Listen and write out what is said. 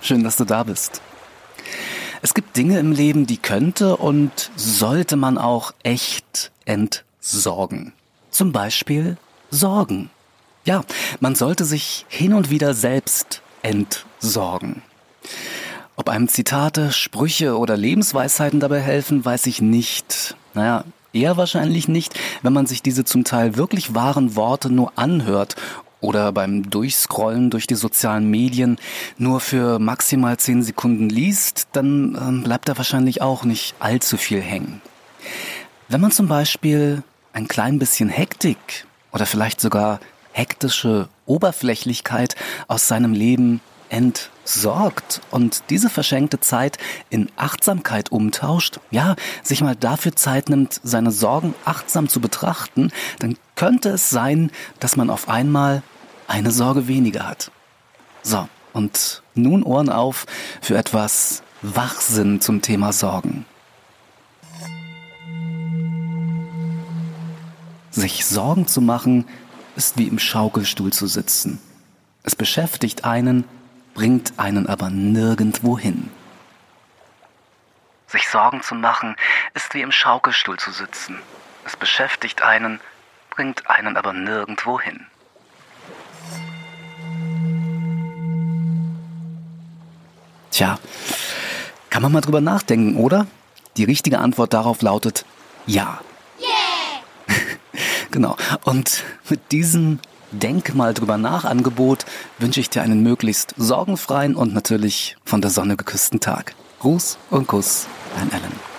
schön, dass du da bist. Es gibt Dinge im Leben, die könnte und sollte man auch echt entsorgen. Zum Beispiel Sorgen. Ja, man sollte sich hin und wieder selbst entsorgen. Ob einem Zitate, Sprüche oder Lebensweisheiten dabei helfen, weiß ich nicht. Naja, eher wahrscheinlich nicht, wenn man sich diese zum Teil wirklich wahren Worte nur anhört oder beim Durchscrollen durch die sozialen Medien nur für maximal zehn Sekunden liest, dann äh, bleibt da wahrscheinlich auch nicht allzu viel hängen. Wenn man zum Beispiel ein klein bisschen Hektik oder vielleicht sogar hektische Oberflächlichkeit aus seinem Leben entsorgt und diese verschenkte Zeit in Achtsamkeit umtauscht, ja, sich mal dafür Zeit nimmt, seine Sorgen achtsam zu betrachten, dann könnte es sein, dass man auf einmal eine Sorge weniger hat. So, und nun Ohren auf für etwas Wachsinn zum Thema Sorgen. Sich Sorgen zu machen, ist wie im Schaukelstuhl zu sitzen. Es beschäftigt einen, bringt einen aber nirgendwo hin. Sich Sorgen zu machen, ist wie im Schaukelstuhl zu sitzen. Es beschäftigt einen, bringt einen aber nirgendwo hin. Tja, kann man mal drüber nachdenken, oder? Die richtige Antwort darauf lautet ja. Yeah! genau. Und mit diesem Denk mal drüber nach Angebot wünsche ich dir einen möglichst sorgenfreien und natürlich von der Sonne geküssten Tag. Gruß und Kuss, dein Ellen.